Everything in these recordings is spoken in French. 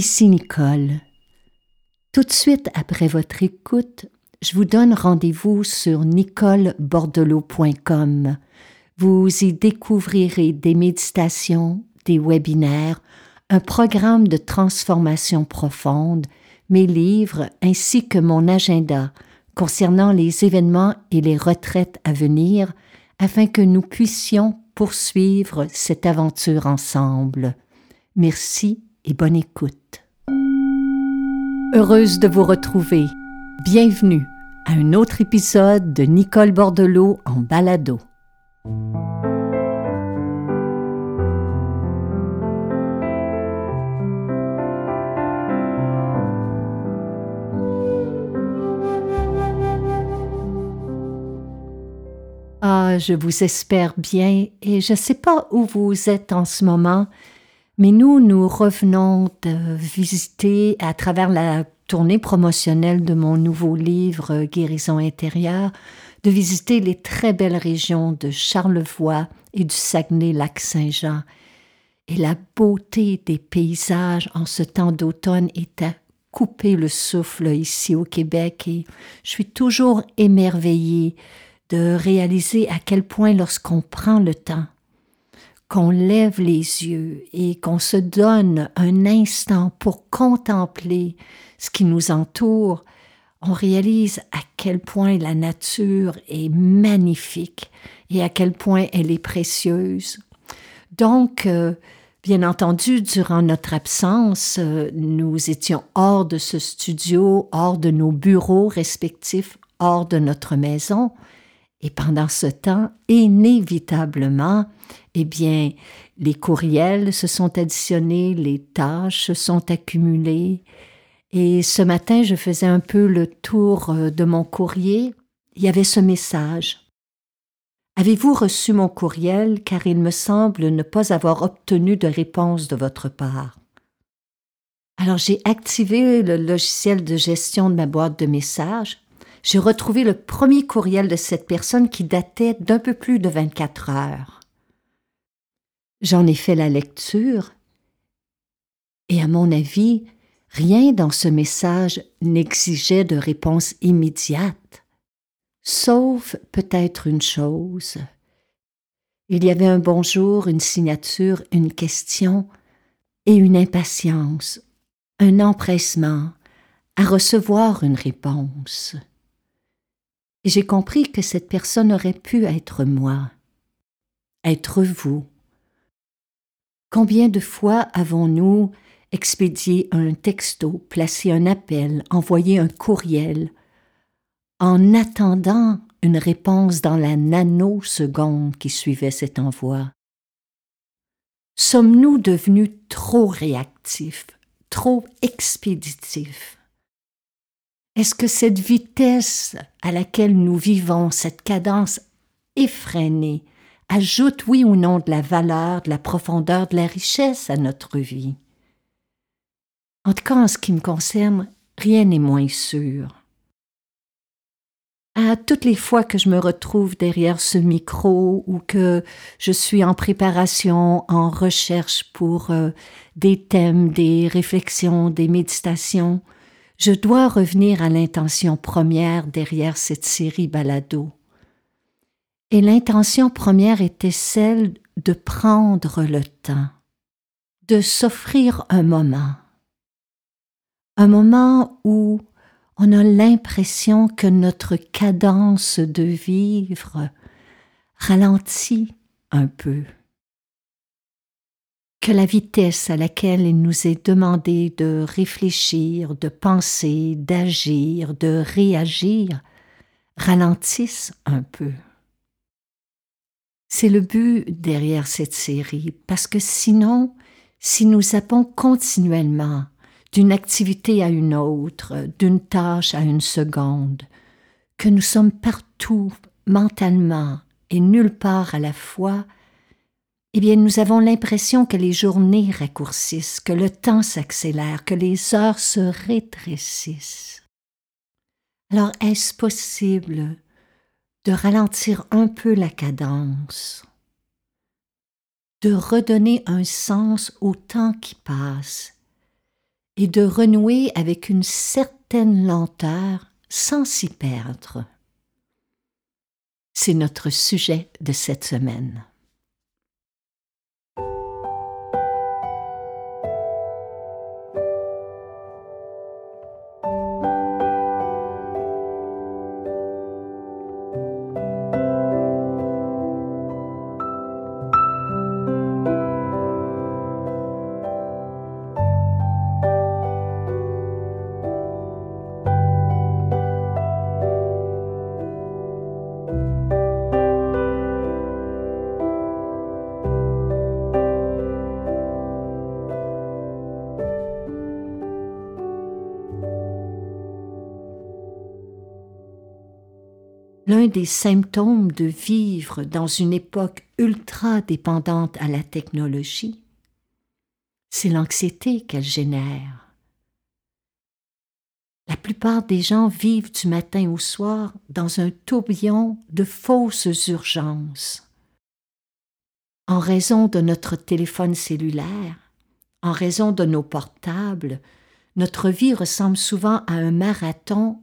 ici Nicole. Tout de suite après votre écoute, je vous donne rendez-vous sur nicolebordelot.com. Vous y découvrirez des méditations, des webinaires, un programme de transformation profonde, mes livres ainsi que mon agenda concernant les événements et les retraites à venir afin que nous puissions poursuivre cette aventure ensemble. Merci et bonne écoute. Heureuse de vous retrouver. Bienvenue à un autre épisode de Nicole Bordelot en balado. Ah, je vous espère bien et je ne sais pas où vous êtes en ce moment, mais nous, nous revenons de visiter à travers la tournée promotionnelle de mon nouveau livre Guérison intérieure, de visiter les très belles régions de Charlevoix et du Saguenay-Lac-Saint-Jean. Et la beauté des paysages en ce temps d'automne est à couper le souffle ici au Québec et je suis toujours émerveillée de réaliser à quel point lorsqu'on prend le temps, qu'on lève les yeux et qu'on se donne un instant pour contempler ce qui nous entoure, on réalise à quel point la nature est magnifique et à quel point elle est précieuse. Donc, euh, bien entendu, durant notre absence, euh, nous étions hors de ce studio, hors de nos bureaux respectifs, hors de notre maison, et pendant ce temps, inévitablement, eh bien, les courriels se sont additionnés, les tâches se sont accumulées. Et ce matin, je faisais un peu le tour euh, de mon courrier. Il y avait ce message. Avez-vous reçu mon courriel car il me semble ne pas avoir obtenu de réponse de votre part? Alors j'ai activé le logiciel de gestion de ma boîte de messages j'ai retrouvé le premier courriel de cette personne qui datait d'un peu plus de 24 heures. J'en ai fait la lecture et à mon avis, rien dans ce message n'exigeait de réponse immédiate, sauf peut-être une chose. Il y avait un bonjour, une signature, une question et une impatience, un empressement à recevoir une réponse j'ai compris que cette personne aurait pu être moi, être vous. Combien de fois avons-nous expédié un texto, placé un appel, envoyé un courriel, en attendant une réponse dans la nanoseconde qui suivait cet envoi? Sommes-nous devenus trop réactifs, trop expéditifs? Est-ce que cette vitesse à laquelle nous vivons, cette cadence effrénée, ajoute oui ou non de la valeur, de la profondeur, de la richesse à notre vie? En tout cas, en ce qui me concerne, rien n'est moins sûr. À toutes les fois que je me retrouve derrière ce micro ou que je suis en préparation, en recherche pour euh, des thèmes, des réflexions, des méditations, je dois revenir à l'intention première derrière cette série balado. Et l'intention première était celle de prendre le temps, de s'offrir un moment. Un moment où on a l'impression que notre cadence de vivre ralentit un peu que la vitesse à laquelle il nous est demandé de réfléchir, de penser, d'agir, de réagir ralentisse un peu. C'est le but derrière cette série, parce que sinon, si nous zappons continuellement d'une activité à une autre, d'une tâche à une seconde, que nous sommes partout mentalement et nulle part à la fois, eh bien, nous avons l'impression que les journées raccourcissent, que le temps s'accélère, que les heures se rétrécissent. Alors, est-ce possible de ralentir un peu la cadence, de redonner un sens au temps qui passe et de renouer avec une certaine lenteur sans s'y perdre? C'est notre sujet de cette semaine. L'un des symptômes de vivre dans une époque ultra dépendante à la technologie, c'est l'anxiété qu'elle génère. La plupart des gens vivent du matin au soir dans un tourbillon de fausses urgences. En raison de notre téléphone cellulaire, en raison de nos portables, notre vie ressemble souvent à un marathon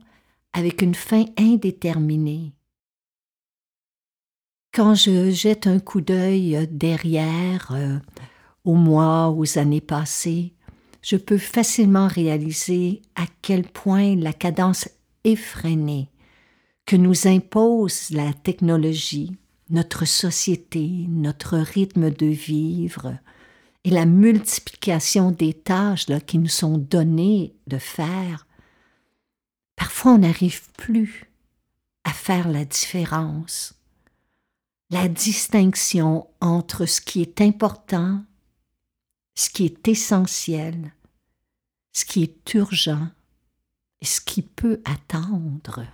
avec une fin indéterminée. Quand je jette un coup d'œil euh, derrière, euh, aux mois, aux années passées, je peux facilement réaliser à quel point la cadence effrénée que nous impose la technologie, notre société, notre rythme de vivre et la multiplication des tâches qui nous sont données de faire, parfois on n'arrive plus à faire la différence la distinction entre ce qui est important, ce qui est essentiel, ce qui est urgent et ce qui peut attendre.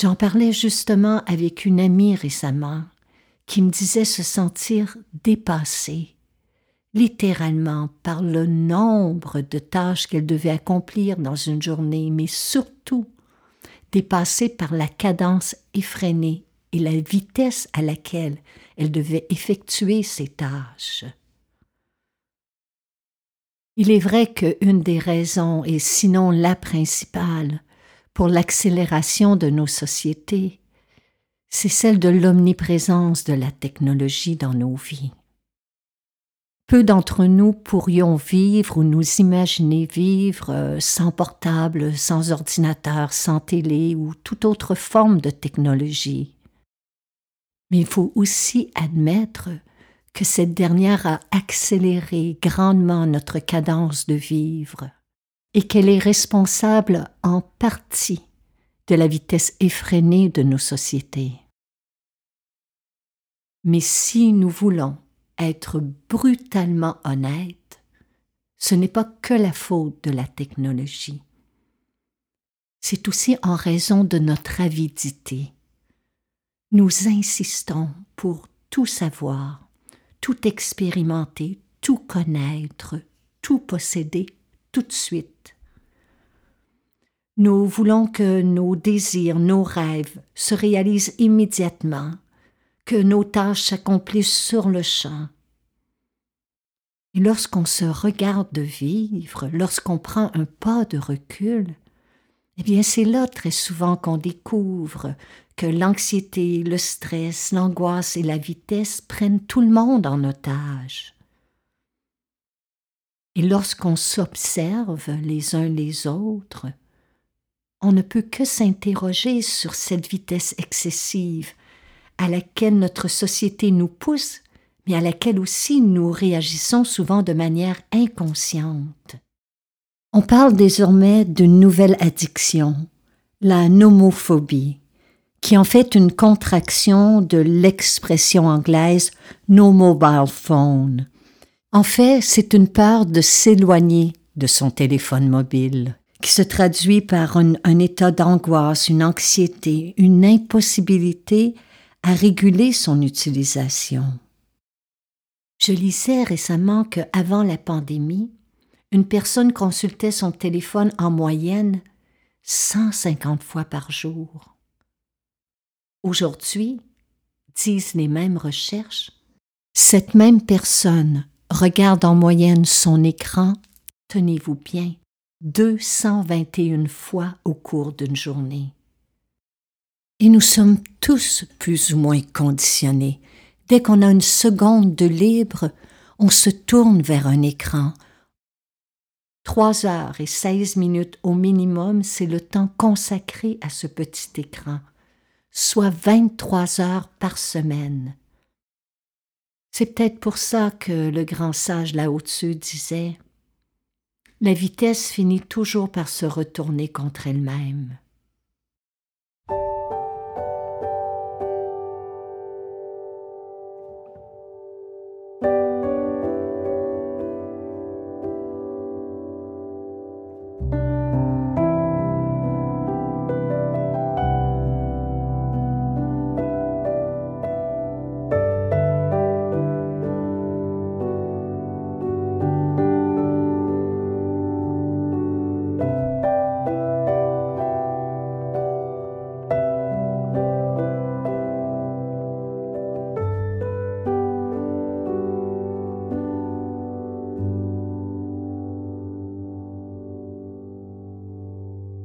J'en parlais justement avec une amie récemment qui me disait se sentir dépassée, littéralement par le nombre de tâches qu'elle devait accomplir dans une journée, mais surtout dépassée par la cadence effrénée et la vitesse à laquelle elle devait effectuer ses tâches. Il est vrai qu'une des raisons, et sinon la principale, pour l'accélération de nos sociétés, c'est celle de l'omniprésence de la technologie dans nos vies. Peu d'entre nous pourrions vivre ou nous imaginer vivre euh, sans portable, sans ordinateur, sans télé ou toute autre forme de technologie. Mais il faut aussi admettre que cette dernière a accéléré grandement notre cadence de vivre et qu'elle est responsable en partie de la vitesse effrénée de nos sociétés. Mais si nous voulons être brutalement honnête, ce n'est pas que la faute de la technologie. C'est aussi en raison de notre avidité. Nous insistons pour tout savoir, tout expérimenter, tout connaître, tout posséder tout de suite. Nous voulons que nos désirs, nos rêves se réalisent immédiatement, que nos tâches s'accomplissent sur le champ. Et lorsqu'on se regarde vivre, lorsqu'on prend un pas de recul, eh bien c'est là très souvent qu'on découvre que l'anxiété, le stress, l'angoisse et la vitesse prennent tout le monde en otage. Et lorsqu'on s'observe les uns les autres, on ne peut que s'interroger sur cette vitesse excessive à laquelle notre société nous pousse, mais à laquelle aussi nous réagissons souvent de manière inconsciente. On parle désormais d'une nouvelle addiction, la nomophobie, qui en fait une contraction de l'expression anglaise no mobile phone. En fait, c'est une peur de s'éloigner de son téléphone mobile, qui se traduit par un, un état d'angoisse, une anxiété, une impossibilité à réguler son utilisation. Je lisais récemment que avant la pandémie, une personne consultait son téléphone en moyenne 150 fois par jour. Aujourd'hui, disent les mêmes recherches, cette même personne regarde en moyenne son écran, tenez-vous bien, 221 fois au cours d'une journée. Et nous sommes tous plus ou moins conditionnés. Dès qu'on a une seconde de libre, on se tourne vers un écran. Trois heures et seize minutes au minimum, c'est le temps consacré à ce petit écran, soit 23 heures par semaine. C'est peut-être pour ça que le grand sage là au-dessus disait La vitesse finit toujours par se retourner contre elle-même.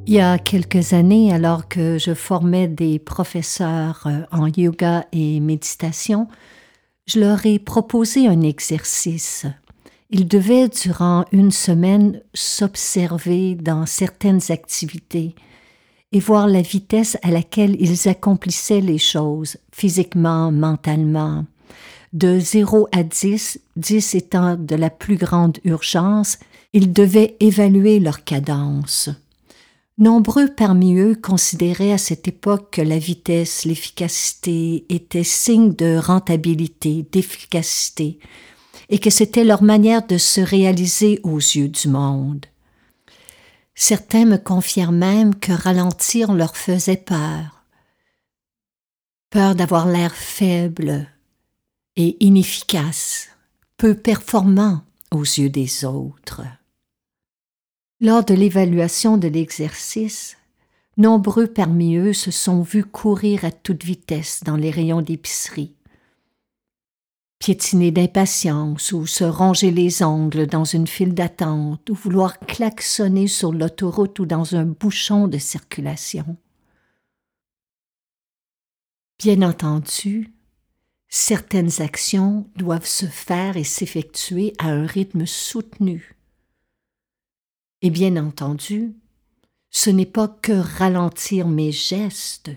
Il y a quelques années, alors que je formais des professeurs euh, en yoga et méditation, je leur ai proposé un exercice. Ils devaient, durant une semaine, s'observer dans certaines activités et voir la vitesse à laquelle ils accomplissaient les choses, physiquement, mentalement. De 0 à 10, 10 étant de la plus grande urgence, ils devaient évaluer leur cadence. Nombreux parmi eux considéraient à cette époque que la vitesse, l'efficacité étaient signe de rentabilité, d'efficacité, et que c'était leur manière de se réaliser aux yeux du monde. Certains me confièrent même que ralentir leur faisait peur. Peur d'avoir l'air faible et inefficace, peu performant aux yeux des autres. Lors de l'évaluation de l'exercice, nombreux parmi eux se sont vus courir à toute vitesse dans les rayons d'épicerie, piétiner d'impatience ou se ronger les ongles dans une file d'attente ou vouloir klaxonner sur l'autoroute ou dans un bouchon de circulation. Bien entendu, certaines actions doivent se faire et s'effectuer à un rythme soutenu et bien entendu, ce n'est pas que ralentir mes gestes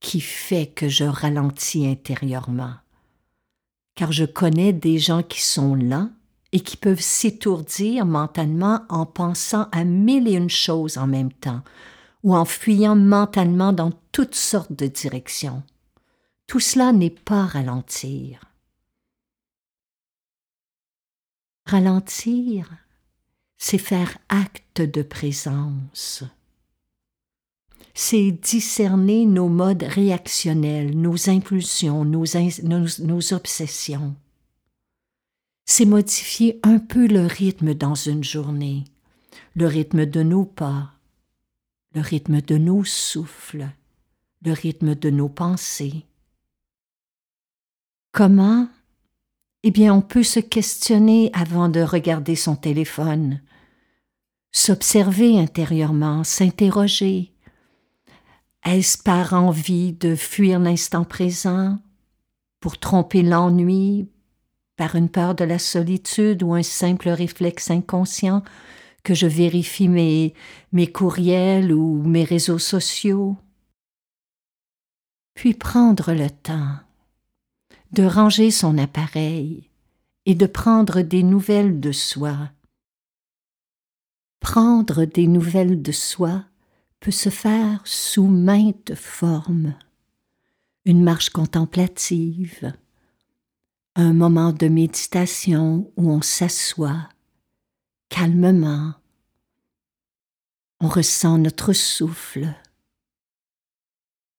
qui fait que je ralentis intérieurement, car je connais des gens qui sont lents et qui peuvent s'étourdir mentalement en pensant à mille et une choses en même temps, ou en fuyant mentalement dans toutes sortes de directions. Tout cela n'est pas ralentir. Ralentir, c'est faire acte de présence. C'est discerner nos modes réactionnels, nos impulsions, nos, obsessions. C'est modifier un peu le rythme dans une journée, le rythme de nos pas, le rythme de nos souffles, le rythme de nos pensées. Comment? Eh bien, on peut se questionner avant de regarder son téléphone, s'observer intérieurement, s'interroger. Est-ce par envie de fuir l'instant présent, pour tromper l'ennui, par une peur de la solitude ou un simple réflexe inconscient que je vérifie mes, mes courriels ou mes réseaux sociaux? Puis prendre le temps de ranger son appareil et de prendre des nouvelles de soi Prendre des nouvelles de soi peut se faire sous maintes formes. Une marche contemplative, un moment de méditation où on s'assoit calmement, on ressent notre souffle,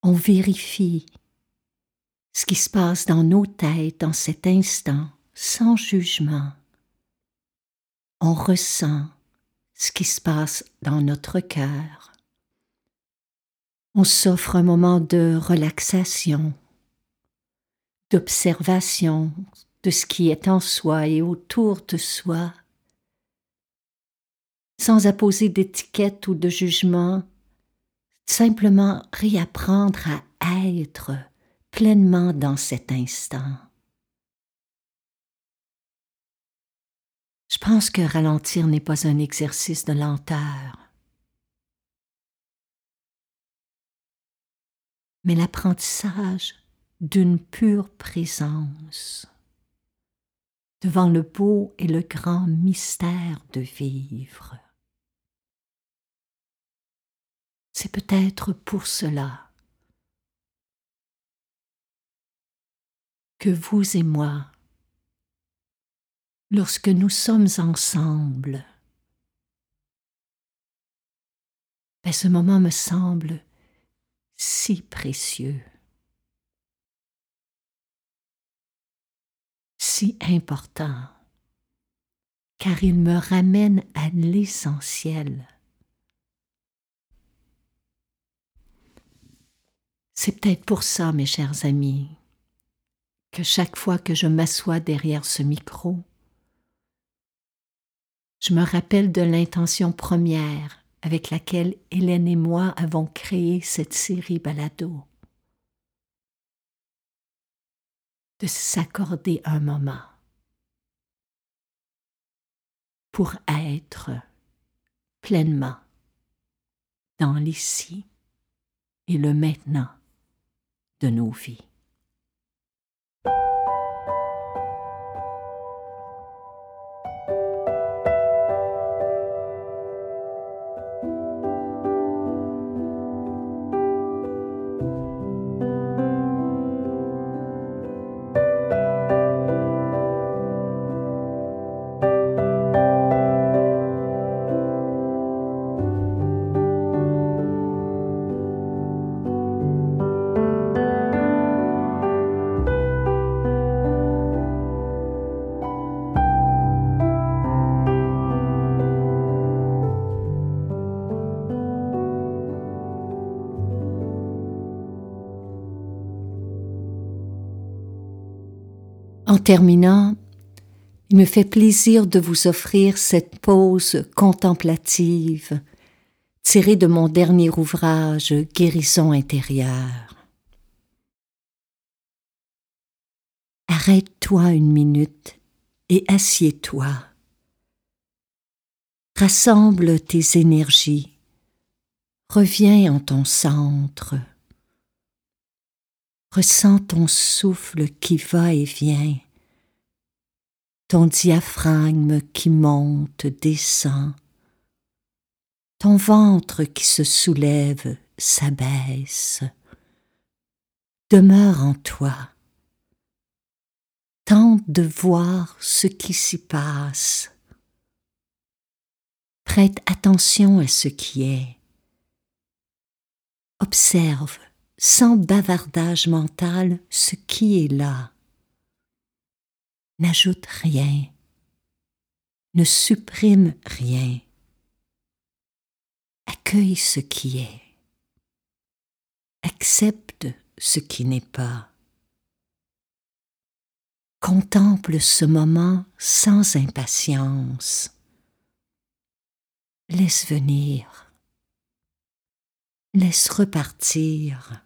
on vérifie ce qui se passe dans nos têtes en cet instant sans jugement. On ressent ce qui se passe dans notre cœur. On s'offre un moment de relaxation, d'observation de ce qui est en soi et autour de soi, sans apposer d'étiquette ou de jugement, simplement réapprendre à être pleinement dans cet instant. Pense que ralentir n'est pas un exercice de lenteur, mais l'apprentissage d'une pure présence devant le beau et le grand mystère de vivre. C'est peut-être pour cela que vous et moi, lorsque nous sommes ensemble, ben ce moment me semble si précieux, si important, car il me ramène à l'essentiel. C'est peut-être pour ça, mes chers amis, que chaque fois que je m'assois derrière ce micro, je me rappelle de l'intention première avec laquelle Hélène et moi avons créé cette série balado. De s'accorder un moment pour être pleinement dans l'ici et le maintenant de nos vies. En terminant, il me fait plaisir de vous offrir cette pause contemplative tirée de mon dernier ouvrage Guérison intérieure. Arrête-toi une minute et assieds-toi. Rassemble tes énergies. Reviens en ton centre. Ressens ton souffle qui va et vient, ton diaphragme qui monte, descend, ton ventre qui se soulève, s'abaisse. Demeure en toi. Tente de voir ce qui s'y passe. Prête attention à ce qui est. Observe sans bavardage mental ce qui est là. N'ajoute rien, ne supprime rien. Accueille ce qui est. Accepte ce qui n'est pas. Contemple ce moment sans impatience. Laisse venir. Laisse repartir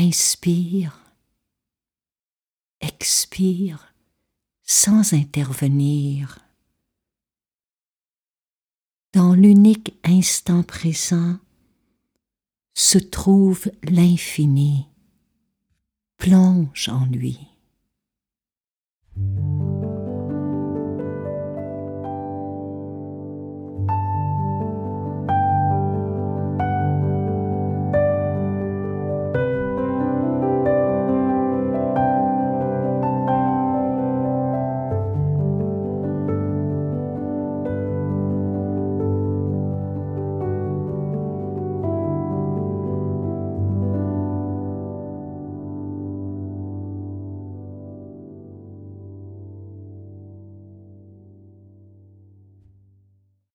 inspire, expire sans intervenir. Dans l'unique instant présent se trouve l'infini. Plonge en lui.